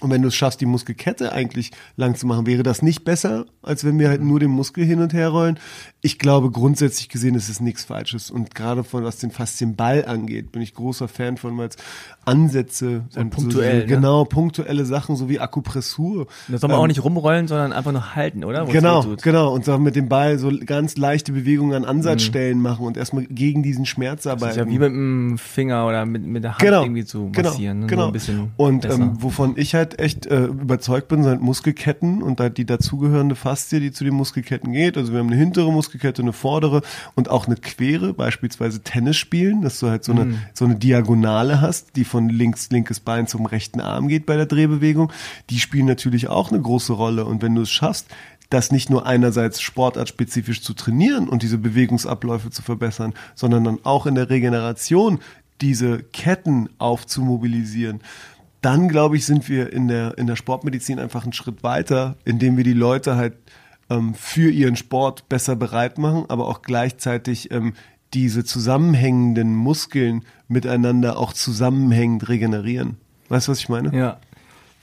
Speaker 1: Und wenn du es schaffst, die Muskelkette eigentlich lang zu machen, wäre das nicht besser, als wenn wir halt nur den Muskel hin und her rollen? Ich glaube, grundsätzlich gesehen ist es nichts Falsches. Und gerade von was den Faszienball angeht, bin ich großer Fan von, weil es Ansätze
Speaker 3: und punktuell.
Speaker 1: So, ne? Genau, punktuelle Sachen, so wie Akupressur.
Speaker 3: Das soll man ähm, auch nicht rumrollen, sondern einfach nur halten, oder?
Speaker 1: Wo's genau, genau. Und dann mit dem Ball so ganz leichte Bewegungen an Ansatzstellen mhm. machen und erstmal gegen diesen Schmerz arbeiten. Das ist
Speaker 3: ja wie mit dem Finger oder mit, mit der Hand genau, irgendwie zu
Speaker 1: genau,
Speaker 3: massieren.
Speaker 1: Genau, ne? genau. So und ähm, wovon ich halt echt äh, überzeugt bin, sind Muskelketten und halt die dazugehörende Faszie, die zu den Muskelketten geht. Also wir haben eine hintere Muskelkette, eine vordere und auch eine quere, beispielsweise Tennis spielen, dass du halt so eine, mhm. so eine Diagonale hast, die von links, linkes Bein zum rechten Arm geht bei der Drehbewegung, die spielen natürlich auch eine große Rolle. Und wenn du es schaffst, das nicht nur einerseits sportartspezifisch zu trainieren und diese Bewegungsabläufe zu verbessern, sondern dann auch in der Regeneration diese Ketten aufzumobilisieren, dann glaube ich, sind wir in der, in der Sportmedizin einfach einen Schritt weiter, indem wir die Leute halt ähm, für ihren Sport besser bereit machen, aber auch gleichzeitig ähm, diese zusammenhängenden Muskeln miteinander auch zusammenhängend regenerieren. Weißt du, was ich meine?
Speaker 3: Ja.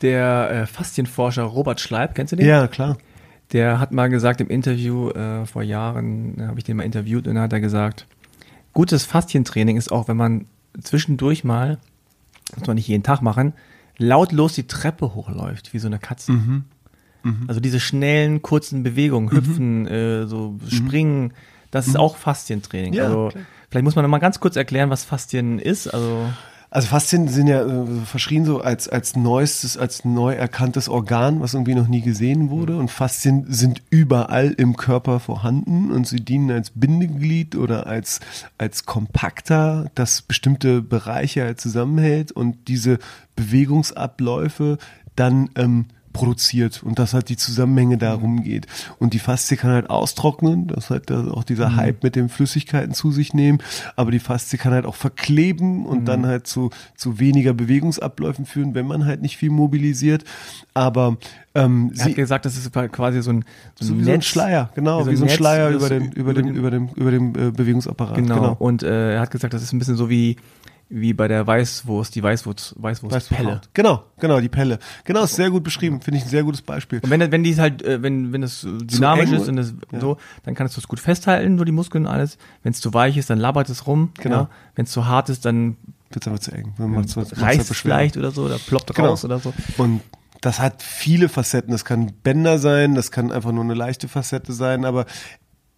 Speaker 3: Der äh, Faszienforscher Robert Schleib, kennst du den?
Speaker 1: Ja, klar.
Speaker 3: Der hat mal gesagt im Interview, äh, vor Jahren äh, habe ich den mal interviewt und da hat er gesagt, gutes Faszientraining ist auch, wenn man zwischendurch mal, muss man nicht jeden Tag machen, lautlos die Treppe hochläuft, wie so eine Katze. Mhm. Mhm. Also diese schnellen, kurzen Bewegungen, mhm. hüpfen, äh, so mhm. springen, das ist mhm. auch Faszientraining. Ja, also klar. vielleicht muss man noch mal ganz kurz erklären, was Faszien ist. Also
Speaker 1: also Faszien sind ja äh, verschrien so als, als neuestes, als neu erkanntes Organ, was irgendwie noch nie gesehen wurde. Und Faszien sind überall im Körper vorhanden und sie dienen als Bindeglied oder als, als Kompakter, das bestimmte Bereiche halt zusammenhält und diese Bewegungsabläufe dann ähm, produziert und dass halt die Zusammenhänge darum mhm. geht. Und die Faszie kann halt austrocknen, das halt auch dieser mhm. Hype mit den Flüssigkeiten zu sich nehmen, aber die Faszie kann halt auch verkleben und mhm. dann halt zu, zu weniger Bewegungsabläufen führen, wenn man halt nicht viel mobilisiert. Aber
Speaker 3: ähm, er hat gesagt, das ist quasi so ein,
Speaker 1: so ein, so wie so ein Schleier, genau, wie so ein, Netz, Schleier über den, über, den, über dem, über dem äh, Bewegungsapparat.
Speaker 3: Genau. genau. Und äh, er hat gesagt, das ist ein bisschen so wie wie bei der Weißwurst, die Weißwurst, Weißwurstpelle.
Speaker 1: Genau, genau, die Pelle. Genau, ist sehr gut beschrieben, finde ich ein sehr gutes Beispiel.
Speaker 3: Und wenn, wenn die halt, äh, wenn, wenn das dynamisch ist und das, ja. so, dann kannst du es gut festhalten, so die Muskeln und alles. Wenn es zu weich ist, dann labert es rum. Genau. Ja. Wenn es zu hart ist, dann
Speaker 1: wird es aber zu eng.
Speaker 3: Wenn man ja, reißt es vielleicht oder so, oder ploppt genau. raus oder so.
Speaker 1: Und das hat viele Facetten. Das kann Bänder sein, das kann einfach nur eine leichte Facette sein, aber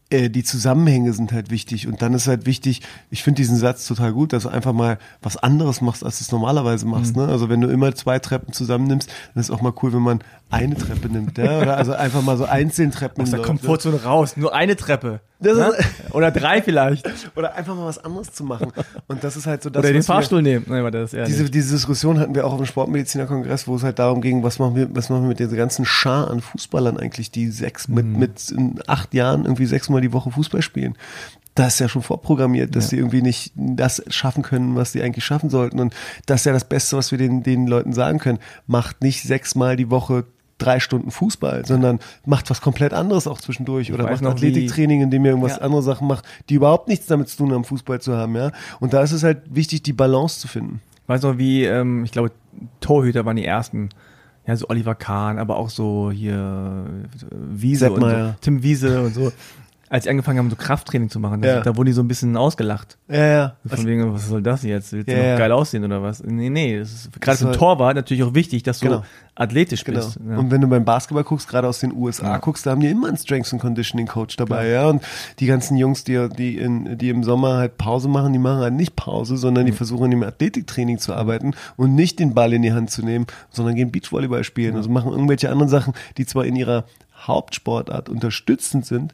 Speaker 1: äh, die Zusammenhänge sind halt wichtig. Und dann ist halt wichtig, ich finde diesen Satz total gut, dass du einfach mal was anderes machst, als du es normalerweise machst. Mhm. Ne? Also wenn du immer zwei Treppen zusammennimmst, dann ist auch mal cool, wenn man eine Treppe nimmt, ja, oder also einfach mal so einzeln Treppen
Speaker 3: Aus der Komfortzone raus, nur eine Treppe. Ne? oder drei vielleicht.
Speaker 1: Oder einfach mal was anderes zu machen. Und das ist halt so das.
Speaker 3: Oder den Fahrstuhl wir, nehmen. Nein, das
Speaker 1: ist diese, diese Diskussion hatten wir auch auf dem Sportmedizinerkongress, wo es halt darum ging, was machen wir, was machen wir mit dieser ganzen Schar an Fußballern eigentlich, die sechs, mit, mhm. mit acht Jahren irgendwie sechsmal die Woche Fußball spielen das ist ja schon vorprogrammiert, dass ja. sie irgendwie nicht das schaffen können, was sie eigentlich schaffen sollten. Und das ist ja das Beste, was wir den, den Leuten sagen können. Macht nicht sechsmal die Woche drei Stunden Fußball, sondern macht was komplett anderes auch zwischendurch oder macht Athletiktraining, indem ihr irgendwas ja. andere Sachen macht, die überhaupt nichts damit zu tun haben, Fußball zu haben, ja. Und da ist es halt wichtig, die Balance zu finden.
Speaker 3: Ich weiß noch, wie, ähm, ich glaube, Torhüter waren die ersten. Ja, so Oliver Kahn, aber auch so hier Wiese und so, Tim Wiese und so als sie angefangen haben, so Krafttraining zu machen, ja. da wurden die so ein bisschen ausgelacht.
Speaker 1: Ja, ja.
Speaker 3: Von was, wegen, was soll das jetzt? Willst du ja, noch geil aussehen oder was? Nee, nee, ist gerade für ein Torwart natürlich auch wichtig, dass du genau. athletisch genau. bist.
Speaker 1: Ja. Und wenn du beim Basketball guckst, gerade aus den USA ja. guckst, da haben die immer einen Strengths and Conditioning Coach dabei, ja. Und die ganzen Jungs, die, die, in, die im Sommer halt Pause machen, die machen halt nicht Pause, sondern die mhm. versuchen im Athletiktraining zu arbeiten und nicht den Ball in die Hand zu nehmen, sondern gehen Beachvolleyball spielen. Also machen irgendwelche anderen Sachen, die zwar in ihrer Hauptsportart unterstützend sind,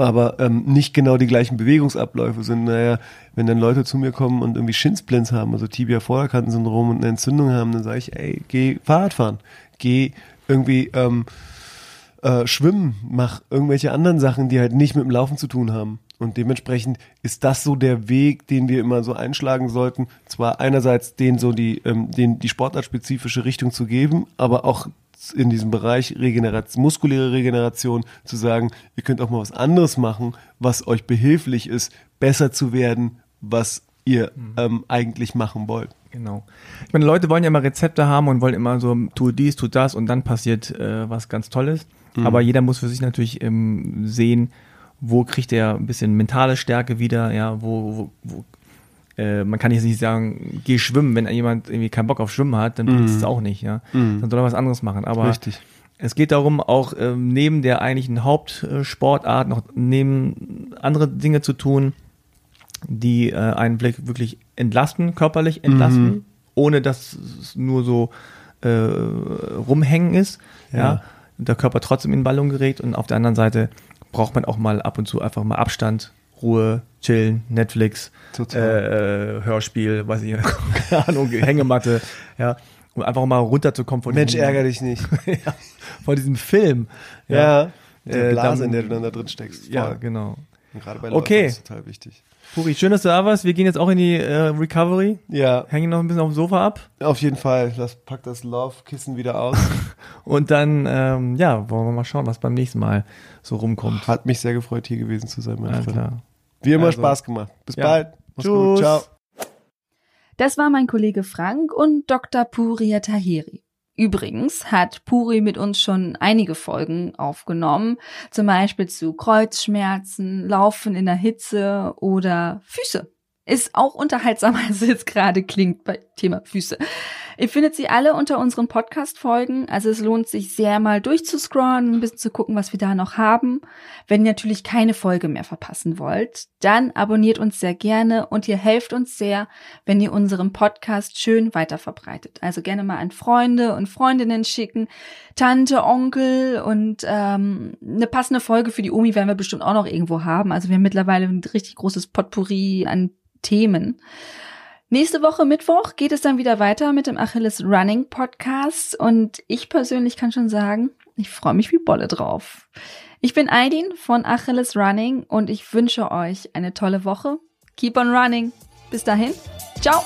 Speaker 1: aber ähm, nicht genau die gleichen Bewegungsabläufe sind. Naja, wenn dann Leute zu mir kommen und irgendwie Shinsplints haben, also Tibia-Vorderkantensyndrom und eine Entzündung haben, dann sage ich, ey, geh Fahrrad fahren, geh irgendwie ähm, äh, schwimmen, mach irgendwelche anderen Sachen, die halt nicht mit dem Laufen zu tun haben. Und dementsprechend ist das so der Weg, den wir immer so einschlagen sollten. Zwar einerseits den so die, ähm, den, die sportartspezifische Richtung zu geben, aber auch in diesem Bereich Regeneration, muskuläre Regeneration zu sagen, ihr könnt auch mal was anderes machen, was euch behilflich ist, besser zu werden, was ihr mhm. ähm, eigentlich machen wollt.
Speaker 3: Genau. Ich meine, Leute wollen ja immer Rezepte haben und wollen immer so, tu dies, tu das und dann passiert äh, was ganz Tolles. Mhm. Aber jeder muss für sich natürlich ähm, sehen, wo kriegt er ein bisschen mentale Stärke wieder, ja, wo, wo, wo äh, man kann jetzt nicht sagen, geh schwimmen, wenn jemand irgendwie keinen Bock auf Schwimmen hat, dann bringt es mm. auch nicht, ja. Mm. Dann soll er was anderes machen. Aber Richtig. es geht darum, auch ähm, neben der eigentlichen Hauptsportart noch neben andere Dinge zu tun, die äh, einen Blick wirklich entlasten, körperlich entlasten, mhm. ohne dass es nur so äh, rumhängen ist, ja. ja. Der Körper trotzdem in Ballung gerät und auf der anderen Seite braucht man auch mal ab und zu einfach mal Abstand, Ruhe, chillen, Netflix, äh, äh, Hörspiel, weiß ich, keine Ahnung, Hängematte, ja, um einfach mal runterzukommen von
Speaker 1: Mensch, diesem, ärger dich nicht.
Speaker 3: ja, von diesem Film.
Speaker 1: Ja, ja äh, Blase, dann, in der du dann da drin steckst.
Speaker 3: Voll. Ja, genau.
Speaker 1: Und gerade bei Leuten
Speaker 3: okay.
Speaker 1: ist total wichtig.
Speaker 3: Puri, schön, dass du da warst. Wir gehen jetzt auch in die äh, Recovery.
Speaker 1: Ja.
Speaker 3: Hängen noch ein bisschen auf dem Sofa ab.
Speaker 1: Auf jeden Fall. Lass, pack das Love-Kissen wieder aus.
Speaker 3: Und dann, ähm, ja, wollen wir mal schauen, was beim nächsten Mal so rumkommt.
Speaker 1: Hat mich sehr gefreut, hier gewesen zu sein,
Speaker 3: mein Freund. Klar.
Speaker 1: Wie immer also, Spaß gemacht. Bis ja. bald.
Speaker 3: Mach's Tschüss. gut. Ciao.
Speaker 2: Das war mein Kollege Frank und Dr. Puria Tahiri. Übrigens hat Puri mit uns schon einige Folgen aufgenommen, zum Beispiel zu Kreuzschmerzen, Laufen in der Hitze oder Füße. Ist auch unterhaltsamer, als es jetzt gerade klingt bei Thema Füße. Ihr findet sie alle unter unseren Podcast-Folgen. Also es lohnt sich sehr mal durchzuscrollen, ein bisschen zu gucken, was wir da noch haben. Wenn ihr natürlich keine Folge mehr verpassen wollt, dann abonniert uns sehr gerne und ihr helft uns sehr, wenn ihr unseren Podcast schön weiterverbreitet. Also gerne mal an Freunde und Freundinnen schicken, Tante, Onkel und ähm, eine passende Folge für die Omi werden wir bestimmt auch noch irgendwo haben. Also wir haben mittlerweile ein richtig großes Potpourri an Themen. Nächste Woche Mittwoch geht es dann wieder weiter mit dem Achilles Running Podcast und ich persönlich kann schon sagen, ich freue mich wie Bolle drauf. Ich bin Aidin von Achilles Running und ich wünsche euch eine tolle Woche. Keep on running. Bis dahin. Ciao.